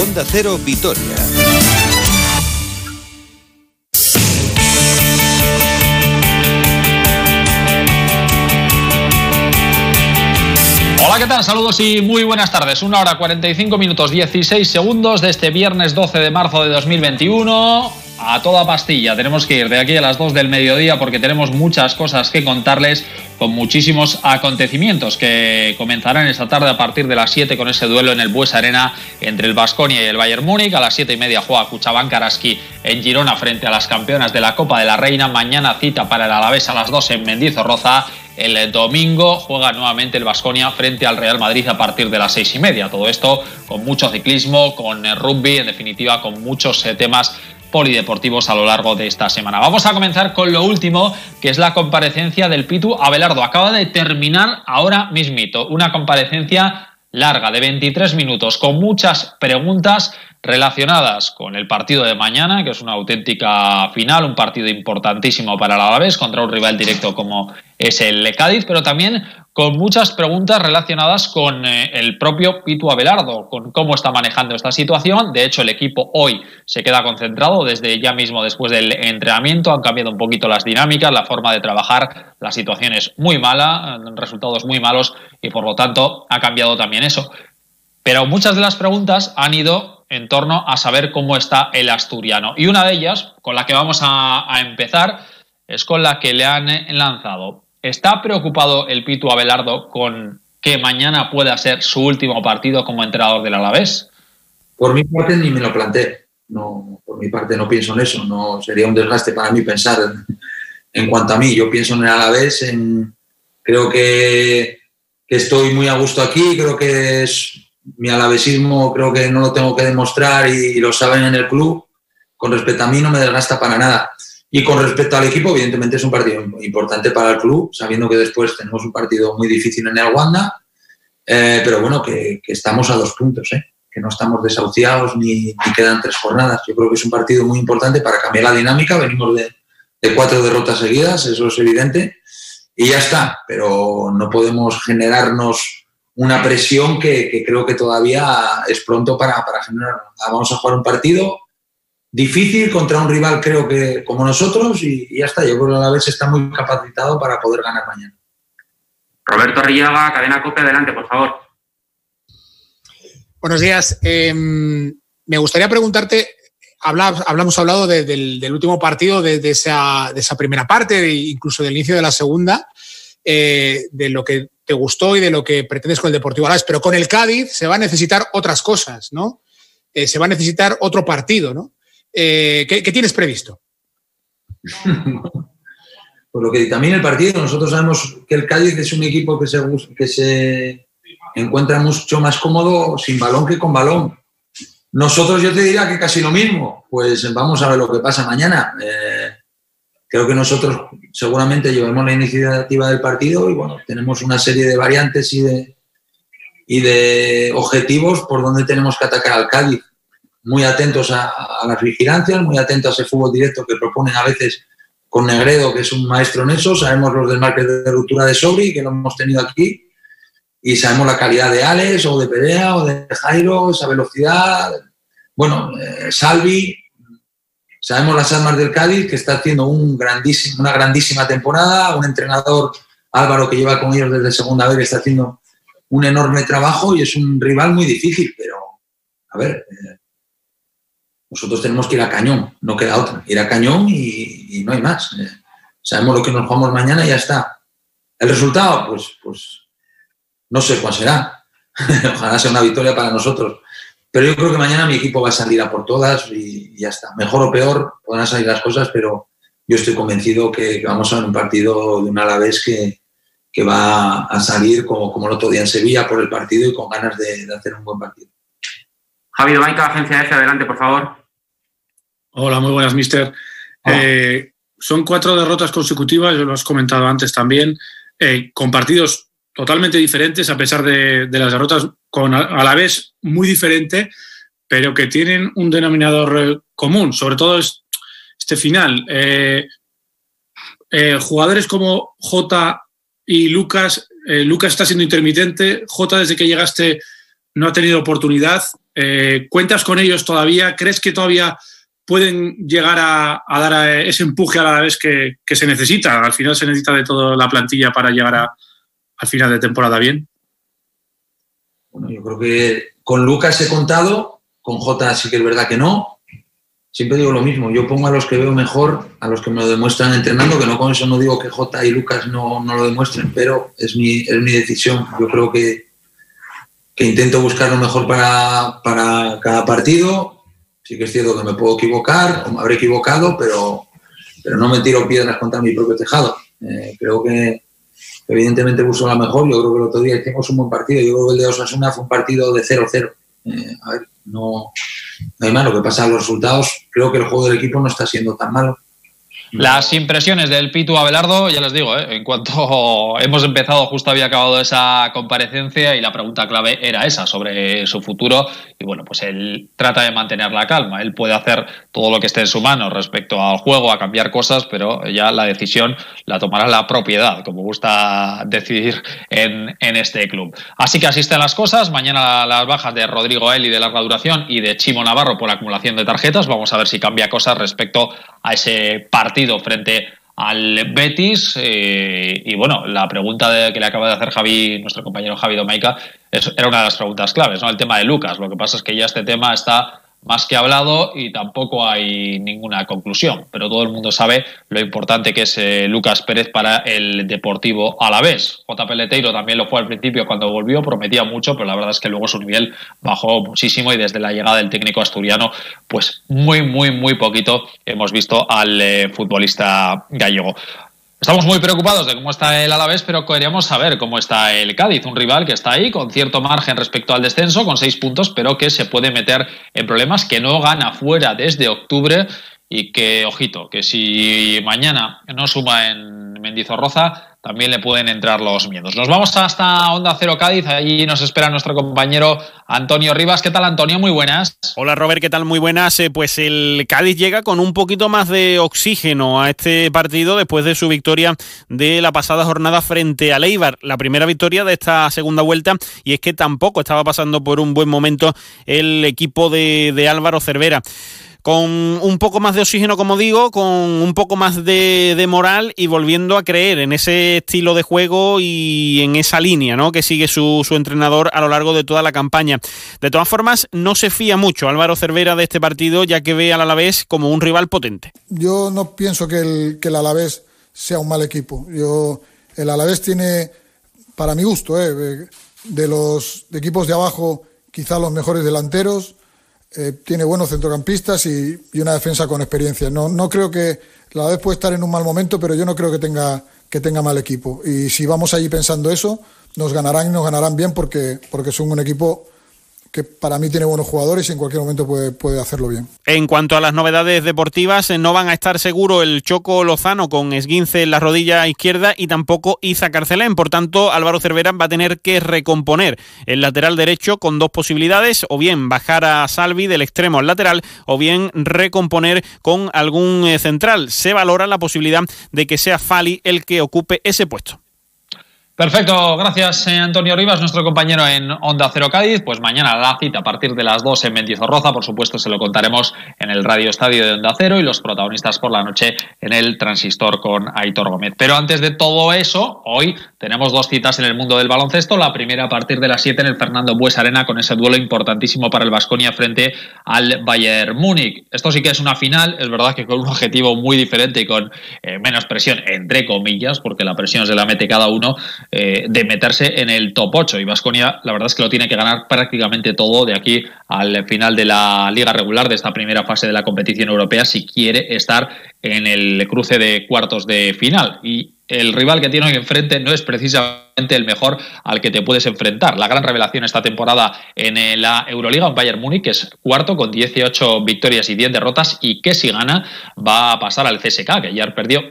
Onda Cero Vitoria. Hola, ¿qué tal? Saludos y muy buenas tardes. Una hora 45 minutos 16 segundos de este viernes 12 de marzo de 2021. A toda pastilla, tenemos que ir de aquí a las 2 del mediodía porque tenemos muchas cosas que contarles con muchísimos acontecimientos que comenzarán esta tarde a partir de las 7 con ese duelo en el Bues Arena entre el Vasconia y el Bayern Múnich. A las 7 y media juega Cuchabán Karaski en Girona frente a las campeonas de la Copa de la Reina. Mañana cita para el Alavés a las 2 en Mendizorroza. El domingo juega nuevamente el Vasconia frente al Real Madrid a partir de las seis y media. Todo esto con mucho ciclismo, con rugby, en definitiva, con muchos eh, temas polideportivos a lo largo de esta semana. Vamos a comenzar con lo último, que es la comparecencia del Pitu Abelardo. Acaba de terminar ahora mismito una comparecencia larga de 23 minutos con muchas preguntas relacionadas con el partido de mañana, que es una auténtica final, un partido importantísimo para el Alavés contra un rival directo como es el Cádiz, pero también con muchas preguntas relacionadas con eh, el propio Pitu Abelardo, con cómo está manejando esta situación. De hecho, el equipo hoy se queda concentrado desde ya mismo después del entrenamiento. Han cambiado un poquito las dinámicas, la forma de trabajar. La situación es muy mala, resultados muy malos y por lo tanto ha cambiado también eso. Pero muchas de las preguntas han ido en torno a saber cómo está el asturiano. Y una de ellas, con la que vamos a, empezar, es con la que le han lanzado. ¿Está preocupado el Pitu Abelardo con que mañana pueda ser su último partido como entrenador del Alavés? Por mi parte ni me lo planteé. No, por mi parte no pienso en eso. No sería un desgaste para mí pensar en, cuanto a mí. Yo pienso en el Alavés. Creo que estoy muy a gusto aquí. Creo que es mi alavesismo creo que no lo tengo que demostrar y, lo saben en el club. Con respecto a mí no me desgasta para nada. Y con respecto al equipo, evidentemente es un partido importante para el club, sabiendo que después tenemos un partido muy difícil en el Wanda, eh, pero bueno, que, estamos a dos puntos, ¿eh? que no estamos desahuciados ni, quedan tres jornadas. Yo creo que es un partido muy importante para cambiar la dinámica. Venimos de, de cuatro derrotas seguidas, eso es evidente, y ya está, pero no podemos generarnos una presión que, creo que todavía es pronto para, para generar. Vamos a jugar un partido difícil contra un rival, creo que como nosotros, y, ya está. Yo creo que a la vez está muy capacitado para poder ganar mañana. Roberto Arriaga, cadena copia, adelante, por favor. Buenos días. Em, me gustaría preguntarte, hablamos hablado del, último partido, de, esa, de, esa, primera parte, incluso del inicio de la segunda, eh, de lo que te gustó y de lo que pretendes con el Deportivo Alavés, pero con el Cádiz se va a necesitar otras cosas, ¿no? Eh, se va a necesitar otro partido, ¿no? Eh, ¿qué, tienes previsto? Por lo que también el partido, nosotros sabemos que el Cádiz es un equipo que se, que se encuentra mucho más cómodo sin balón que con balón. Nosotros yo te diría que casi lo mismo. Pues vamos a ver lo que pasa mañana. Eh, creo que nosotros seguramente llevamos la iniciativa del partido y bueno, tenemos una serie de variantes y de, y de objetivos por donde tenemos que atacar al Cádiz. Muy atentos a, las vigilancias, muy atentos a ese fútbol directo que proponen a veces con Negredo, que es un maestro en eso. Sabemos los desmarques de ruptura de Sobri, que lo hemos tenido aquí, y sabemos la calidad de Alex o de Perea o de Jairo, esa velocidad. Bueno, eh, Salvi, Sabemos las armas del Cádiz, que está haciendo una grandísima temporada, un entrenador Álvaro que lleva con ellos desde segunda vez, está haciendo un enorme trabajo y es un rival muy difícil, pero a ver, eh, nosotros tenemos que ir a cañón, no queda otra, ir a cañón y, no hay más. Eh, sabemos lo que nos jugamos mañana y ya está. El resultado, pues, pues no sé cuál será. Ojalá sea una victoria para nosotros. Pero yo creo que mañana mi equipo va a salir a por todas y ya está. Mejor o peor podrán salir las cosas, pero yo estoy convencido que, vamos a ver un partido de un Alavés que, que va a salir como, como el otro día en Sevilla por el partido y con ganas de, hacer un buen partido. Javier Domaica, Agencia F, adelante, por favor. Hola, muy buenas, mister. Eh, son cuatro derrotas consecutivas, lo has comentado antes también, eh, con partidos totalmente diferentes, a pesar de, las derrotas, con a la vez muy diferente, pero que tienen un denominador eh, común, sobre todo este final. Eh, eh, jugadores como J y Lucas, Lucas está siendo intermitente, J desde que llegaste no ha tenido oportunidad Eh, ¿Cuentas con ellos todavía? ¿Crees que todavía pueden llegar a, dar ese empuje a la vez que, se necesita? Al final se necesita de toda la plantilla para llegar a, al final de temporada bien. Bueno, yo creo que con Lucas he contado, con Jota sí que es verdad que no. Siempre digo lo mismo, yo pongo a los que veo mejor, a los que me lo demuestran entrenando, que no con eso no digo que Jota y Lucas no, no lo demuestren, pero es mi, es mi decisión. Yo creo que, que intento buscar lo mejor para, para cada partido. Sí que es cierto que me puedo equivocar o me habré equivocado, pero, pero no me tiro piedras contra mi propio tejado. Eh, creo que evidentemente busco la mejor. Yo creo que el otro día hicimos un buen partido. Yo creo que el de Osasuna fue un partido de 0-0. Eh, a ver, no, no hay malo. Lo que pasa, los resultados, creo que el juego del equipo no está siendo tan malo. Las impresiones del Pitu Abelardo, ya les digo, ¿eh? en cuanto hemos empezado, justo había acabado esa comparecencia y la pregunta clave era esa, sobre su futuro. Y bueno, pues él trata de mantener la calma. Él puede hacer todo lo que esté en su mano respecto al juego, a cambiar cosas, pero ya la decisión la tomará la propiedad, como gusta decidir en, en este club. Así que asisten las cosas. Mañana las bajas de Rodrigo Eli de larga duración y de Chimo Navarro por acumulación de tarjetas. Vamos a ver si cambia cosas respecto a ese partido frente al Betis. Eh, y bueno, la pregunta que le acaba de hacer Javi, nuestro compañero Javi Domaica, era una de las preguntas claves, ¿no? El tema de Lucas. Lo que pasa es que ya este tema está más que hablado y tampoco hay ninguna conclusión. Pero todo el mundo sabe lo importante que es eh, Lucas Pérez para el Deportivo Alavés. J. Peleteiro también lo fue al principio cuando volvió, prometía mucho, pero la verdad es que luego su nivel bajó muchísimo y desde la llegada del técnico asturiano, pues muy, muy, muy poquito hemos visto al eh, futbolista gallego. Estamos muy preocupados de cómo está el Alavés, pero queríamos saber cómo está el Cádiz, un rival que está ahí con cierto margen respecto al descenso, con seis puntos, pero que se puede meter en problemas, que no gana fuera desde octubre y que, ojito, que si mañana no suma en Mendizorroza, también le pueden entrar los miedos. Nos vamos hasta Onda Cero Cádiz, allí nos espera nuestro compañero Antonio Rivas. ¿Qué tal, Antonio? Muy buenas. Hola, Robert, ¿qué tal? Muy buenas. Eh, pues el Cádiz llega con un poquito más de oxígeno a este partido después de su victoria de la pasada jornada frente a Leibar, la primera victoria de esta segunda vuelta, y es que tampoco estaba pasando por un buen momento el equipo de, de Álvaro Cervera con un poco más de oxígeno, como digo, con un poco más de, moral y volviendo a creer en ese estilo de juego y en esa línea ¿no? que sigue su, entrenador a lo largo de toda la campaña. De todas formas, no se fía mucho Álvaro Cervera de este partido, ya que ve al Alavés como un rival potente. Yo no pienso que el, Alavés sea un mal equipo. Yo, el Alavés tiene, para mi gusto, eh, de los equipos de abajo, quizá los mejores delanteros eh, tiene buenos centrocampistas y, una defensa con experiencia. No, no creo que la vez puede estar en un mal momento, pero yo no creo que tenga, que tenga mal equipo. Y si vamos allí pensando eso, nos ganarán y nos ganarán bien porque, porque son un equipo que para mí tiene buenos jugadores y en cualquier momento puede, puede hacerlo bien. En cuanto a las novedades deportivas, eh, no van a estar seguro el Choco Lozano con esguince en la rodilla izquierda y tampoco Iza Carcelén. Por tanto, Álvaro Cervera va a tener que recomponer el lateral derecho con dos posibilidades, o bien bajar a Salvi del extremo al lateral, o bien recomponer con algún eh, central. Se valora la posibilidad de que sea Fali el que ocupe ese puesto. Perfecto, gracias eh, Antonio Rivas, nuestro compañero en Onda Cero Cádiz. Pues mañana la cita a partir de las 2 en Mendizorroza, por supuesto se lo contaremos en el Radio Estadio de Onda Cero y los protagonistas por la noche en el Transistor con Aitor Gómez. Pero antes de todo eso, hoy tenemos dos citas en el mundo del baloncesto. La primera a partir de las 7 en el Fernando Bues Arena con ese duelo importantísimo para el Vasconia frente al Bayern Múnich. Esto sí que es una final, es verdad que con un objetivo muy diferente y con eh, menos presión, entre comillas, porque la presión se la mete cada uno eh, de meterse en el top 8. Y Vasconia, la verdad es que lo tiene que ganar prácticamente todo de aquí al final de la liga regular, de esta primera fase de la competición europea, si quiere estar en el cruce de cuartos de final. Y el rival que tiene hoy enfrente no es precisamente el mejor al que te puedes enfrentar. La gran revelación esta temporada en la Euroliga, un Bayern Múnich, que es cuarto con 18 victorias y 10 derrotas y que si gana va a pasar al CSK, que ayer perdió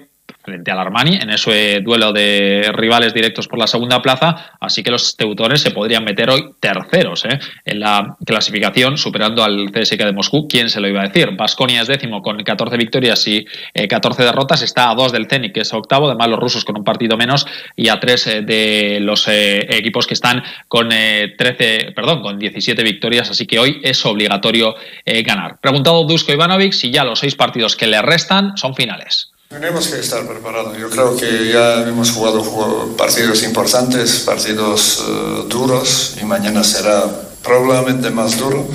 frente al Armani en ese duelo de rivales directos por la segunda plaza, así que los teutones se podrían meter hoy terceros ¿eh? en la clasificación, superando al CSK de Moscú. ¿Quién se lo iba a decir? Basconia es décimo con 14 victorias y 14 eh, derrotas, está a dos del Zenit, que es octavo, además los rusos con un partido menos, y a tres eh, de los equipos que están con 13, perdón, con 17 victorias, así que hoy es obligatorio ganar. Preguntado Dusko Ivanovic si ya los seis partidos que le restan son finales. Tenemos que estar preparados. Yo creo que ya hemos jugado partidos importantes, partidos eh, duros y mañana será probablemente más duro,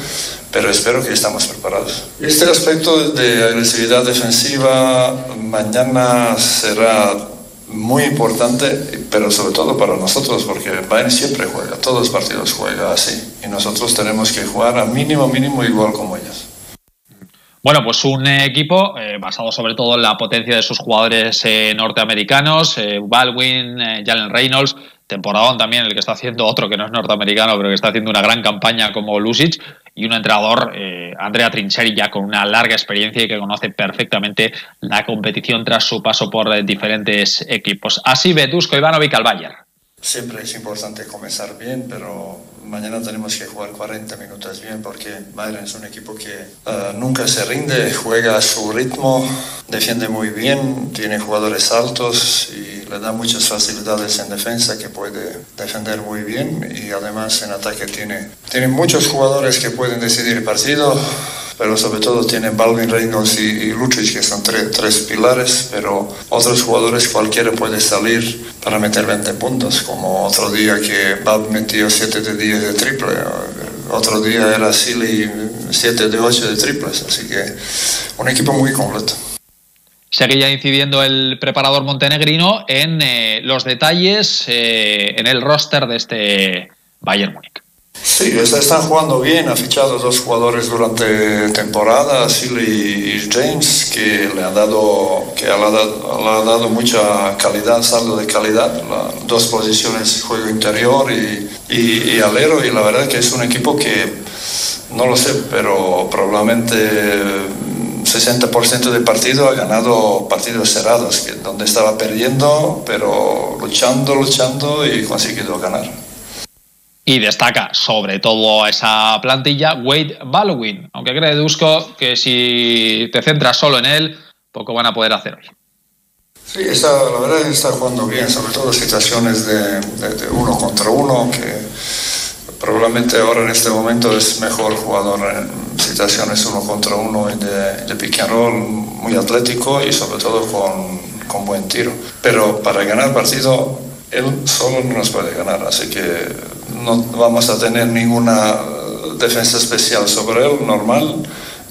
pero espero que estamos preparados. Este aspecto de agresividad defensiva mañana será muy importante, pero sobre todo para nosotros, porque Bayern siempre juega, todos los partidos juega así, y nosotros tenemos que jugar a mínimo, mínimo igual como ellos. Bueno, pues un equipo eh, basado sobre todo en la potencia de sus jugadores eh, norteamericanos, eh, Baldwin, Jalen Reynolds, temporadón también el que está haciendo otro que no es norteamericano, pero que está haciendo una gran campaña como Lusic, y un entrenador, Andrea Trincheri, ya con una larga experiencia y que conoce perfectamente la competición tras su paso por diferentes equipos. Así ve Dusko Ivanovic al Bayern. Siempre es importante comenzar bien, pero mañana tenemos que jugar 40 minutos bien porque Bayern es un equipo que eh, nunca se rinde, juega a su ritmo, defiende muy bien, tiene jugadores altos y le da muchas facilidades en defensa que puede defender muy bien y además en ataque tiene, tiene muchos jugadores que pueden decidir el partido pero sobre todo tiene Balvin Reynolds y, y que son tres, tres pilares, pero otros jugadores cualquiera puede salir para meter 20 puntos, como otro día que Bab metió 7 de 10 de triple, otro día era Silly 7 de 8 de triples, así que un equipo muy completo. Sigue ya incidiendo el preparador montenegrino en eh, los detalles, eh, en el roster de este Bayern Múnich. Sí, están jugando bien, ha fichado dos jugadores durante temporada, Silly y James, que le ha dado, que le ha dado, mucha calidad, saldo de calidad, dos posiciones, juego interior y, y, alero, y la verdad que es un equipo que, no lo sé, pero probablemente 60% del partido ha ganado partidos cerrados, que, donde estaba perdiendo, pero luchando, luchando y conseguido ganar. Y destaca sobre todo a esa plantilla Wade Baldwin, aunque Dusko que si te centras solo en él, poco van a poder hacer hoy. Sí, está, la verdad es que está jugando bien, sobre todo situaciones de, uno contra uno, que probablemente ahora en este momento es mejor jugador en situaciones uno contra uno y de, de pick and roll, muy atlético y sobre todo con, con buen tiro. Pero para ganar partido, él solo no nos puede ganar, así que no vamos a tener ninguna defensa especial sobre él, normal.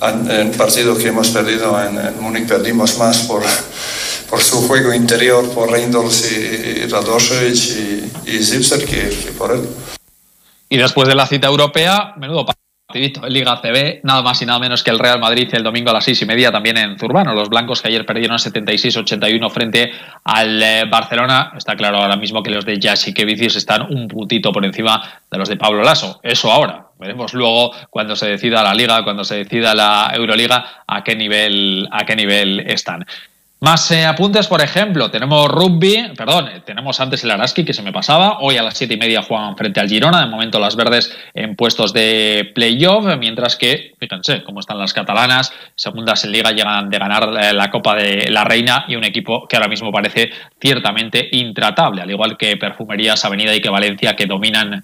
En partido que hemos perdido en, en Múnich perdimos más por, por su juego interior, por Reynolds y, y y, Zipser que, que por él. Y después de la cita europea, menudo Liga CB, nada más y nada menos que el Real Madrid el domingo a las seis y media también en Zurbano. Los blancos que ayer perdieron 76-81 frente al eh, Barcelona. Está claro ahora mismo que los de Vicius están un puntito por encima de los de Pablo Lasso. Eso ahora. Veremos luego cuando se decida la Liga, cuando se decida la Euroliga, a qué nivel, a qué nivel están. Más eh, apuntes, por ejemplo, tenemos rugby, perdón, eh, tenemos antes el Araski que se me pasaba, hoy a las siete y media juegan frente al Girona, de momento las verdes en puestos de playoff, mientras que, fíjense cómo están las catalanas, segundas en liga llegan de ganar eh, la Copa de la Reina y un equipo que ahora mismo parece ciertamente intratable, al igual que Perfumerías Avenida y que Valencia, que dominan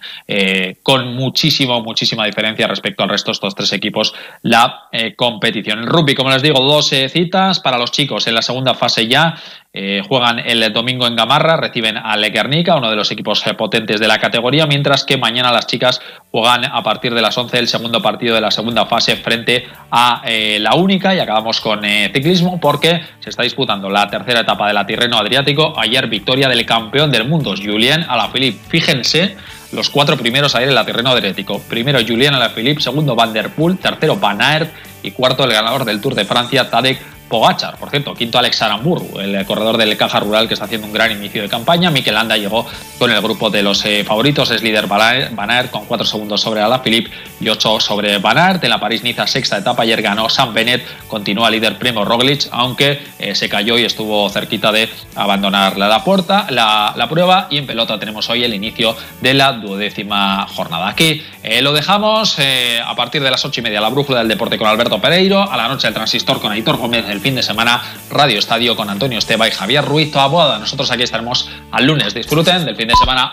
con muchísimo, muchísima diferencia respecto al resto de estos tres equipos la competición. El rugby, como les digo, dos citas para los chicos en la segunda fase ya. Eh, juegan el domingo en Gamarra, reciben a Guernica, uno de los equipos eh, potentes de la categoría, mientras que mañana las chicas juegan a partir de las 11 el segundo partido de la segunda fase frente a eh, la única. Y acabamos con ciclismo porque se está disputando la tercera etapa de la Tirreno Adriático. Ayer victoria del campeón del mundo, Julien Alaphilippe. Fíjense los cuatro primeros ayer en la Tirreno Adriático. Primero Julien Alaphilippe, segundo Van der Poel, tercero Van Aert y cuarto el ganador del Tour de Francia, Tadej Pogachar. Por cierto, quinto Alex Aramburu, el corredor del Caja Rural que está haciendo un gran inicio de campaña. Mikel Landa llegó con el grupo de los eh, favoritos, es líder Van con 4 segundos sobre Alaphilippe y 8 sobre Van Aert. En la París-Niza sexta etapa ayer ganó Sam Bennett, continúa líder Primo Roglic, aunque eh, se cayó y estuvo cerquita de abandonar la, puerta, la, la, prueba. Y en pelota tenemos hoy el inicio de la duodécima jornada. Aquí eh, lo dejamos a partir de las 8 y media, la brújula del deporte con Alberto Pereiro, a la noche el transistor con Aitor Gómez, el fin de semana Radio Estadio con Antonio Esteba y Javier Ruiz Toaboada. Nosotros aquí estaremos al lunes. Disfruten del fin de semana.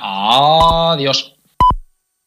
Adiós.